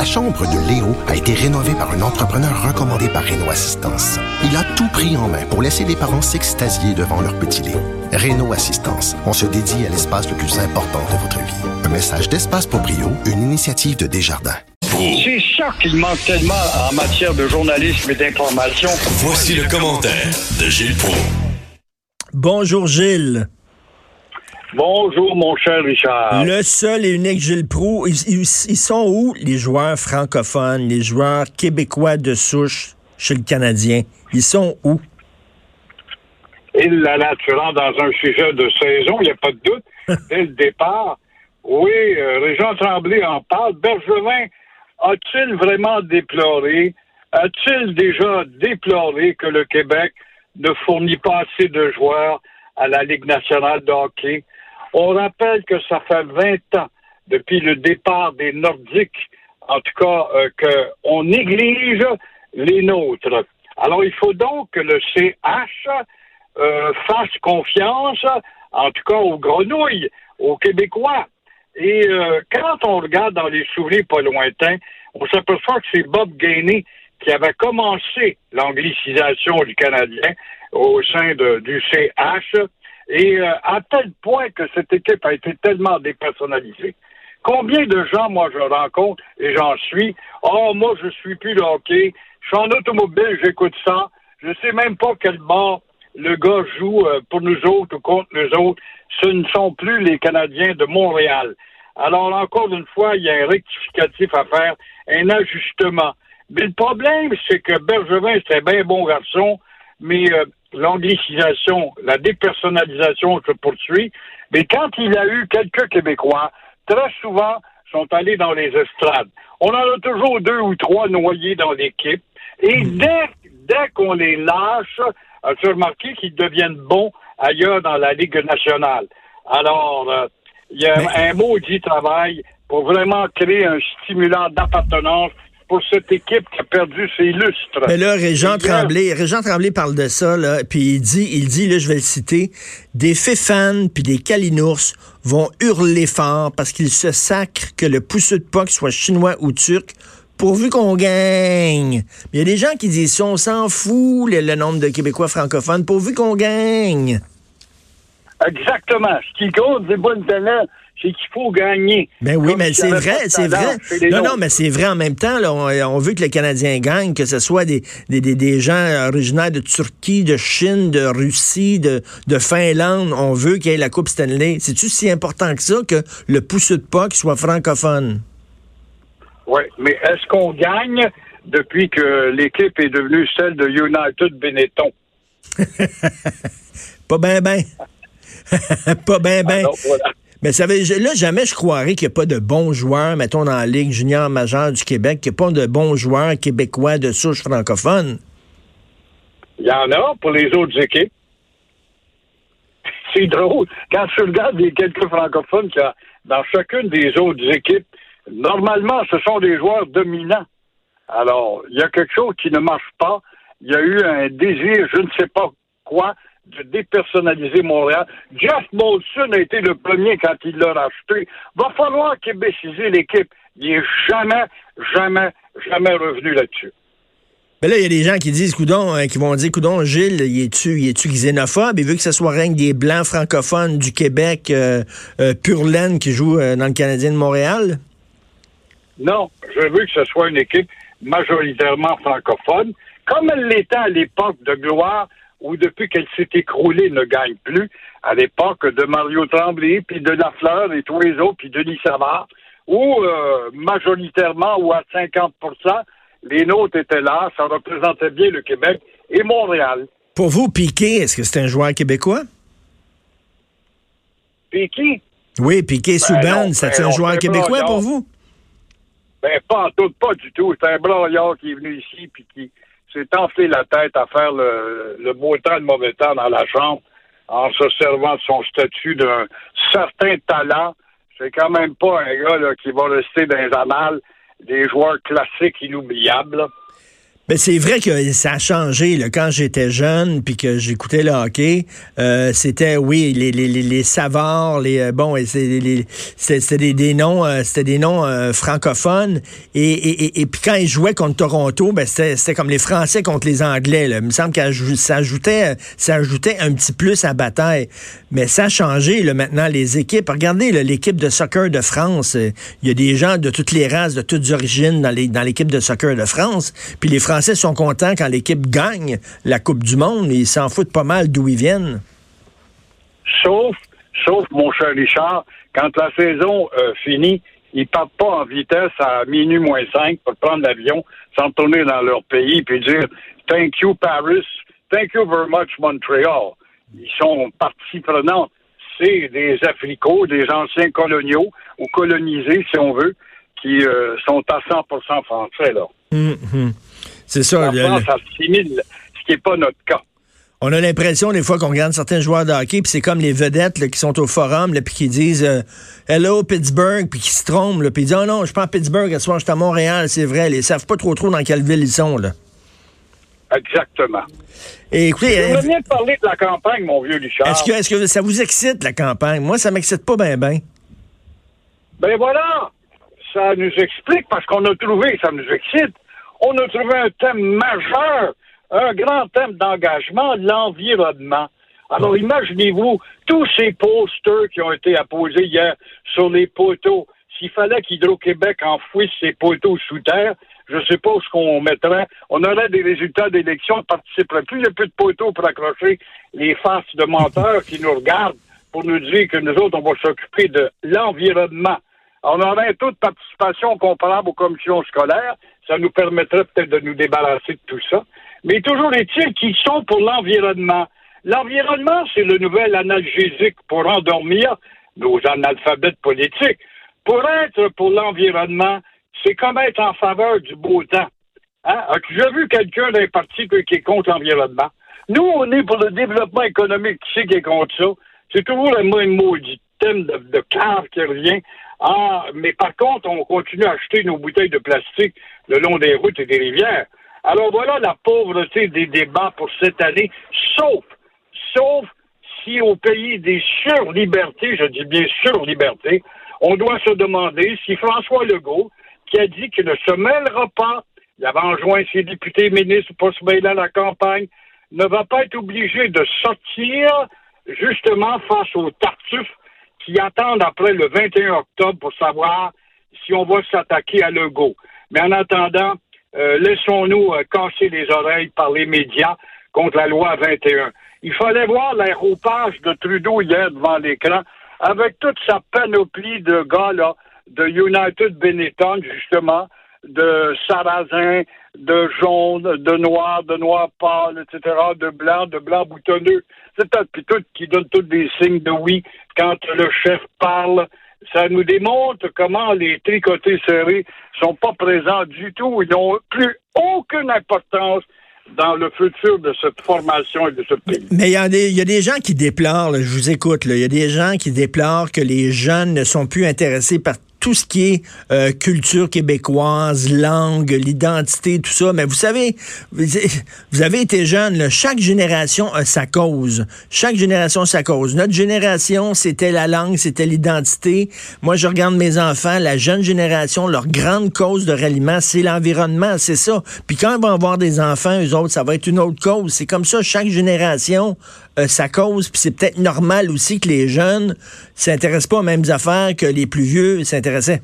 La chambre de Léo a été rénovée par un entrepreneur recommandé par Renault Assistance. Il a tout pris en main pour laisser les parents s'extasier devant leur petit Léo. Renault Assistance, on se dédie à l'espace le plus important de votre vie. Un message d'Espace pour Brio, une initiative de Desjardins. C'est ça qu'il manque tellement en matière de journalisme et d'information. Voici le commentaire de Gilles Pro. Bonjour Gilles. Bonjour, mon cher Richard. Le seul et unique Gilles Proux, ils, ils- ils sont où les joueurs francophones, les joueurs québécois de souche chez le Canadien? Ils sont où? Et là, là, tu rentres dans un sujet de saison, il n'y a pas de doute, dès le départ. Oui, euh, Régent Tremblay en parle. Bergevin a-t-il vraiment déploré, a-t-il déjà déploré que le Québec ne fournit pas assez de joueurs à la Ligue nationale de hockey? On rappelle que ça fait 20 ans depuis le départ des Nordiques, en tout cas, euh, qu'on néglige les nôtres. Alors, il faut donc que le CH euh, fasse confiance, en tout cas aux grenouilles, aux Québécois. Et euh, quand on regarde dans les souvenirs pas lointains, on s'aperçoit que c'est Bob Gainey qui avait commencé l'anglicisation du Canadien au sein du CH, et euh, à tel point que cette équipe a été tellement dépersonnalisée. Combien de gens, moi, je rencontre et j'en suis, oh, moi, je suis plus le hockey, je suis en automobile, j'écoute ça, je sais même pas quel bord le gars joue euh, pour nous autres ou contre nous autres. Ce ne sont plus les Canadiens de Montréal. Alors, encore une fois, il y a un rectificatif à faire, un ajustement. Mais le problème, c'est que Bergevin, c'est un bien bon garçon, mais euh, l'anglicisation, la dépersonnalisation se poursuit. Mais quand il a eu quelques Québécois, très souvent, sont allés dans les estrades. On en a toujours deux ou trois noyés dans l'équipe. Et dès, dès qu'on les lâche, as-tu remarqué qu'ils deviennent bons ailleurs dans la Ligue nationale? Alors, euh, il y a un maudit travail pour vraiment créer un stimulant d'appartenance pour cette équipe qui a perdu ses lustres. Mais là, Régent Tremblay, Régent Tremblay parle de ça, là, puis il dit, il dit, là, je vais le citer, des Féfans puis des Kalinours vont hurler fort parce qu'ils se sacrent que le pousseux de POC soit chinois ou turc pourvu qu'on gagne. Mais il y a des gens qui disent ça, on s'en fout, le, le nombre de Québécois francophones, pourvu qu'on gagne. Exactement. Ce qui compte, c'est talent, c'est qu'il faut gagner. Ben oui, Comme mais c'est pas vrai, c'est vrai. les Non, non, mais c'est vrai en même temps. Là, on, on veut que le Canadien gagne, que ce soit des, des, des, des gens originaires de Turquie, de Chine, de Russie, de, de Finlande. On veut qu'il y ait la Coupe Stanley. C'est-tu si important que ça que le pousseux de POC soit francophone? Oui, mais est-ce qu'on gagne depuis que l'équipe est devenue celle de United Benetton? Pas ben ben. pas ben ben. Voilà. Mais ça veut, là, jamais je croirais qu'il n'y a pas de bons joueurs, mettons, dans la Ligue junior majeure du Québec, qu'il n'y a pas de bons joueurs québécois de souche francophone. Il y en a pour les autres équipes. C'est drôle. Quand tu regardes les quelques francophones a dans chacune des autres équipes, normalement, ce sont des joueurs dominants. Alors, il y a quelque chose qui ne marche pas. Il y a eu un désir, je ne sais pas quoi, de dépersonnaliser Montréal. Jeff Molson a été le premier quand il l'a racheté. Va falloir québéciser l'équipe. Il n'est jamais, jamais, jamais revenu là-dessus. Mais là, il y a des gens qui disent, coudon, euh, qui vont dire, coudon, Gilles, il est-tu, xénophobe? Il veut que ce soit que des blancs francophones du Québec, euh, euh, pur laine qui euh, dans le Canadien de Montréal? Non, je veux que ce soit une équipe majoritairement francophone, comme elle l'était à l'époque de gloire, où depuis qu'elle s'est écroulée, ne gagne plus, à l'époque de Mario Tremblay, puis de Lafleur et tous les autres, puis Denis Savard, où euh, majoritairement ou à 50% les nôtres étaient là, ça représentait bien le Québec et Montréal. Pour vous, Piqué, est-ce que c'est un joueur québécois? Puis qui? Oui, Piqué Souban, non, c'est ben un joueur québécois pour vous? Ben, pas en tout, pas du tout. C'est un broyard qui est venu ici puis qui s'est enflé la tête à faire le, le beau temps, le mauvais temps dans la chambre en se servant de son statut d'un certain talent. C'est quand même pas un gars là, qui va rester dans les annales des joueurs classiques inoubliables. Là. Ben, c'est vrai que ça a changé. Là. Quand j'étais jeune, puis que j'écoutais le hockey, euh, c'était, oui, les, les, les, les Savards, les, euh, bon, c'était des, des, noms, euh, c'était des noms francophones. Et, et, et, puis quand ils jouaient contre Toronto, ben, c'était comme les Français contre les Anglais. Là. Il me semble que ça ajoutait, ça ajoutait un petit plus à bataille. Mais ça a changé, là, maintenant, les équipes. Regardez l'équipe de soccer de France. Il y a des gens de toutes les races, de toutes origines dans l'équipe dans de soccer de France. Puis les Français Français sont contents quand l'équipe gagne la Coupe du Monde, mais ils s'en foutent pas mal d'où ils viennent. Sauf, sauf, mon cher Richard, quand la saison euh, finit, ils partent pas en vitesse à minuit moins 5 pour prendre l'avion, s'en tourner dans leur pays puis dire Thank you Paris, thank you very much Montreal. Ils sont partie prenante. C'est des Africains, des anciens coloniaux ou colonisés, si on veut, qui euh, sont à 100% français là. Mm-hmm. C'est ça. La France ce qui n'est pas notre cas. On a l'impression des fois qu'on regarde certains joueurs de hockey, puis c'est comme les vedettes qui sont au forum, puis qui disent euh, Hello Pittsburgh, puis qui se trompent, puis ils disent Oh non, je suis pas à Pittsburgh, ce soir je suis à Montréal, c'est vrai. Ils savent pas trop trop dans quelle ville ils sont. Là. Exactement. Et écoutez, Je euh, bien parler de la campagne, mon vieux Richard. Est-ce que, est que ça vous excite, la campagne? Moi, ça m'excite pas bien, bien. Ben voilà! Ça nous explique, parce qu'on a trouvé, ça nous excite, on a trouvé un thème majeur, un grand thème d'engagement, l'environnement. Alors imaginez-vous tous ces posters qui ont été apposés hier sur les poteaux. S'il fallait qu'Hydro-Québec enfouisse ces poteaux sous terre, je ne sais pas où ce qu'on mettrait. On aurait des résultats d'élection, on ne participerait plus. Il n'y a plus de poteaux pour accrocher les faces de menteurs qui nous regardent pour nous dire que nous autres, on va s'occuper de l'environnement. On aurait un taux de participation comparable aux commissions scolaires. Ça nous permettrait peut-être de nous débarrasser de tout ça. Mais toujours est-il qu'ils sont pour l'environnement. L'environnement, c'est le nouvel analgésique pour endormir nos analphabètes politiques. Pour être pour l'environnement, c'est comme être en faveur du beau temps. Hein? As-tu déjà vu quelqu'un d'un parti qui est contre l'environnement? Nous, on est pour le développement économique. Qui c'est qui est contre ça? C'est toujours le même maudit thème de, de qui revient. Ah, mais par contre, on continue à acheter nos bouteilles de plastique le long des routes et des rivières. Alors voilà la pauvreté des débats pour cette année, sauf, sauf si au pays des surlibertés, je dis bien surlibertés, on doit se demander si François Legault, qui a dit qu'il ne se mêlera pas, il avait enjoint ses députés ministres pour se mêler à la campagne, ne va pas être obligé de sortir justement face aux tartuffes qui attendent après le 21 octobre pour savoir si on va s'attaquer à Legault. Mais en attendant, euh, laissons-nous euh, casser les oreilles par les médias contre la loi 21. Il fallait voir l'aéropage de Trudeau hier devant l'écran avec toute sa panoplie de gars là, de United Benetton, justement, de sarrasin, de jaune, de noir, de noir pâle, etc., de blanc, de blanc boutonneux. C'est puis tout qui donne tous des signes de oui quand le chef parle. Ça nous démontre comment les tricotés serrés sont pas présents du tout. Ils n'ont plus aucune importance dans le futur de cette formation et de ce pays. Mais il y, a des, y a des gens qui déplorent, je vous écoute, il y a des gens qui déplorent que les jeunes ne sont plus intéressés par tout ce qui est euh, culture québécoise, langue, l'identité, tout ça. Mais vous savez, vous avez été jeune, chaque génération a sa cause. Chaque génération a sa cause. Notre génération, c'était la langue, c'était l'identité. Moi, je regarde mes enfants, la jeune génération, leur grande cause de ralliement, c'est l'environnement, c'est ça. Puis quand ils vont avoir des enfants, eux autres, ça va être une autre cause. C'est comme ça, chaque génération a sa cause. Puis c'est peut-être normal aussi que les jeunes s'intéressent pas aux mêmes affaires que les plus vieux s'intéressent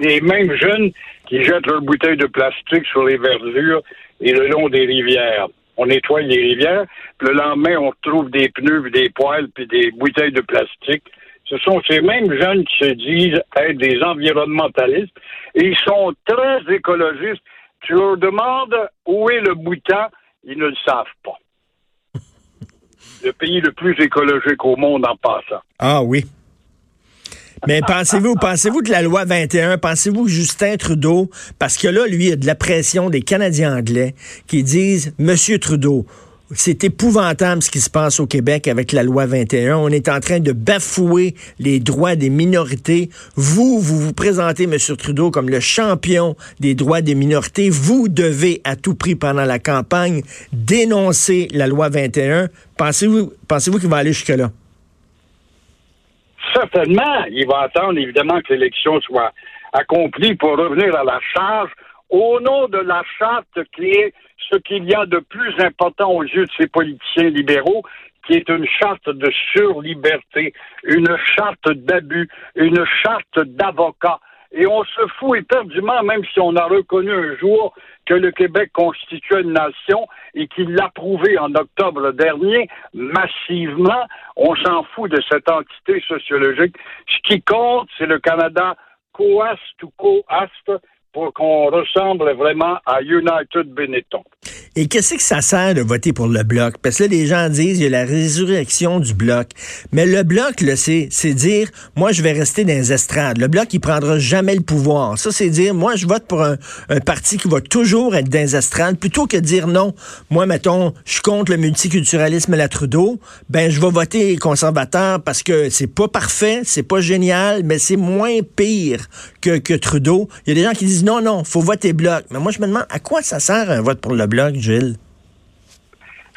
les mêmes jeunes qui jettent leurs bouteilles de plastique sur les verdures et le long des rivières. On nettoie les rivières, puis le lendemain, on trouve des pneus, des poêles, puis des bouteilles de plastique. Ce sont ces mêmes jeunes qui se disent être des environnementalistes et ils sont très écologistes. Tu leur demandes où est le bouton, ils ne le savent pas. Le pays le plus écologique au monde en passant. Ah oui, mais pensez-vous, pensez-vous que la loi 21, pensez-vous Justin Trudeau, parce que là, lui, il y a de la pression des Canadiens anglais qui disent, Monsieur Trudeau, c'est épouvantable ce qui se passe au Québec avec la loi 21. On est en train de bafouer les droits des minorités. Vous, vous vous présentez, M. Trudeau, comme le champion des droits des minorités. Vous devez à tout prix pendant la campagne dénoncer la loi 21. Pensez-vous pensez qu'il va aller jusque-là? Certainement. Il va attendre évidemment que l'élection soit accomplie pour revenir à la charge au nom de la charte qui est ce qu'il y a de plus important aux yeux de ces politiciens libéraux, qui est une charte de surliberté, une charte d'abus, une charte d'avocat. Et on se fout éperdument, même si on a reconnu un jour que le Québec constituait une nation et qu'il l'a prouvé en octobre dernier massivement, on s'en fout de cette entité sociologique. Ce qui compte, c'est le Canada coast ou coast pour qu'on ressemble vraiment à United Benetton. Et qu'est-ce que ça sert de voter pour le bloc? Parce que là, les gens disent, il y a la résurrection du bloc. Mais le bloc, c'est, c'est dire, moi, je vais rester dans les estrades. Le bloc, il prendra jamais le pouvoir. Ça, c'est dire, moi, je vote pour un, parti qui va toujours être dans les estrades, plutôt que dire non. Moi, mettons, je contre le multiculturalisme et la Trudeau. Ben, je vais voter conservateur parce que c'est pas parfait, c'est pas génial, mais c'est moins pire que, que Trudeau. Il y a des gens qui disent non, non, faut voter bloc. Mais moi, je me demande, à quoi ça sert un vote pour le bloc? Gilles?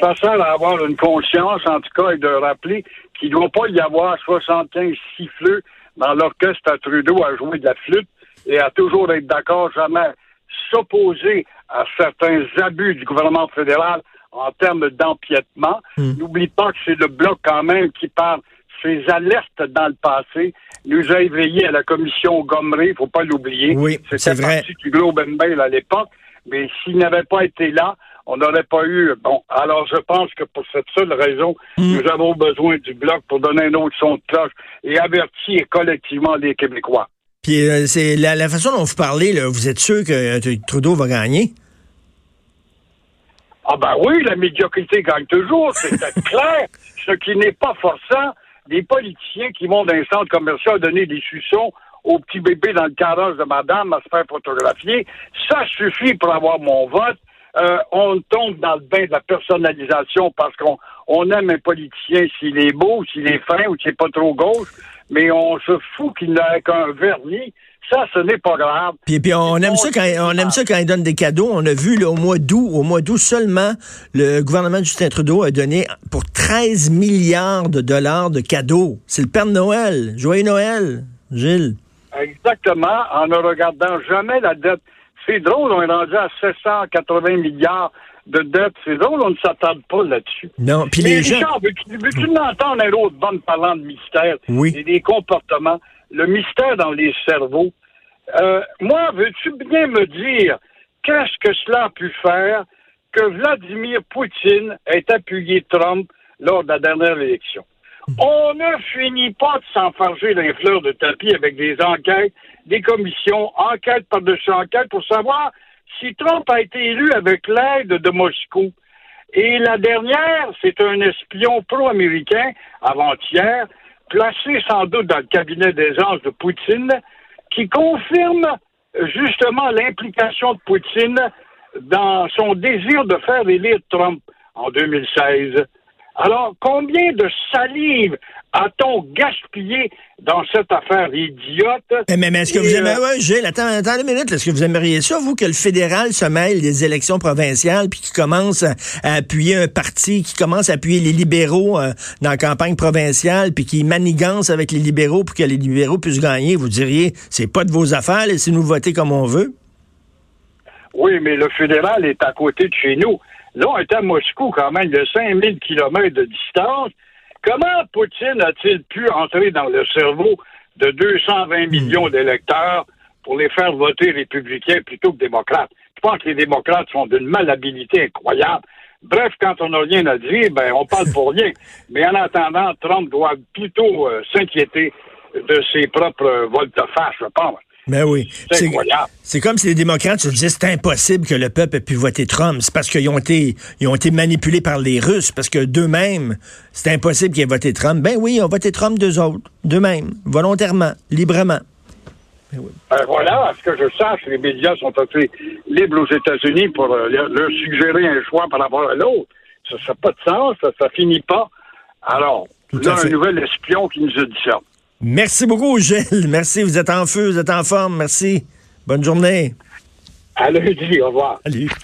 Ça sert à avoir une conscience, en tout cas, et de rappeler qu'il ne doit pas y avoir 75 siffleux dans l'orchestre à Trudeau à jouer de la flûte et à toujours être d'accord, jamais s'opposer à certains abus du gouvernement fédéral en termes d'empiètement. Hmm. N'oublie pas que c'est le bloc quand même qui parle ses alertes dans le passé nous a éveillés à la commission Gomery, il faut pas l'oublier. Oui, c'est vrai. parti du Globe and Mail à l'époque, mais s'il n'avait pas été là, on n'aurait pas eu. Bon, alors je pense que pour cette seule raison, hmm. nous avons besoin du bloc pour donner un autre son de cloche et avertir collectivement les Québécois. Puis euh, c'est la, façon dont vous parlez, là, vous êtes sûr que euh, Trudeau va gagner? Ah ben oui, la médiocrité gagne toujours, c'est clair. Ce qui n'est pas forçant, des politiciens qui vont dans un centre commercial donner des suçons au petit bébé dans le carrosse de madame à se faire photographier, ça suffit pour avoir mon vote. Euh, on tombe dans le bain de la personnalisation parce qu'on on aime un politicien s'il est beau, s'il est fin ou s'il n'est pas trop gauche, mais on se fout qu'il n'a qu'un vernis. Ça, ce n'est pas grave. Puis, puis on aime ça quand on aime ça quand il donne des cadeaux. On a vu là, au mois d'août, au mois d'août seulement, le gouvernement de Justin Trudeau a donné pour 13 milliards de dollars de cadeaux. C'est le Père Noël. Joyeux Noël, Gilles. Exactement, en ne regardant jamais la dette. C'est drôle, on est rendu à 780 milliards de dette. C'est drôle, on ne s'attarde pas là-dessus. Non, puis les gens... Richard, veux-tu entendre un autre bonne parlant de mystère oui. et des comportements? Le mystère dans les cerveaux. Euh, moi, veux-tu bien me dire qu'est-ce que cela a pu faire que Vladimir Poutine ait appuyé Trump lors de la dernière élection? On ne finit pas de s'enfarger les fleurs de tapis avec des enquêtes, des commissions, enquête par-dessus enquête pour savoir si Trump a été élu avec l'aide de Moscou. Et la dernière, c'est un espion pro-américain, avant-hier, placé sans doute dans le cabinet des anges de Poutine, qui confirme justement l'implication de Poutine dans son désir de faire élire Trump en 2016. Alors, combien de salive a-t-on gaspillé dans cette affaire idiote? Eh, mais, mais est-ce que vous aimeriez, euh, ouais, Gilles, attends, attends une minute, est-ce que vous aimeriez ça, vous, que le fédéral se mêle des élections provinciales puis qu'il commence à, appuyer un parti, qui commence à appuyer les libéraux euh, dans la campagne provinciale puis qui manigance avec les libéraux pour que les libéraux puissent gagner? Vous diriez, c'est pas de vos affaires, laissez-nous voter comme on veut? Oui, mais le fédéral est à côté de chez nous. Là, on est à Moscou quand même, de 5000 kilomètres de distance. Comment Poutine a-t-il pu entrer dans le cerveau de 220 millions d'électeurs pour les faire voter républicains plutôt que démocrates? Je pense que les démocrates sont d'une malhabilité incroyable. Bref, quand on n'a rien à dire, ben, on parle pour rien. Mais en attendant, Trump doit plutôt euh, s'inquiéter de ses propres volte-face, je pense. Ben oui. C'est comme si les démocrates se disaient c'est impossible que le peuple ait pu voter Trump. C'est parce qu'ils ont été, ils ont été manipulés par les Russes, parce que d'eux-mêmes, c'est impossible qu'ils aient voté Trump. Ben oui, ils ont voté Trump d'eux autres, d'eux-mêmes, volontairement, librement. Ben ben voilà, à ce que je sache, les médias sont assez libres aux États-Unis pour euh, leur suggérer un choix par rapport à l'autre. Ça n'a pas de sens, ça, ça finit pas. Alors, Tout là, un nouvel espion qui nous a dit ça. Merci beaucoup, Gilles. Merci. Vous êtes en feu, vous êtes en forme. Merci. Bonne journée. À lundi, au revoir. Salut.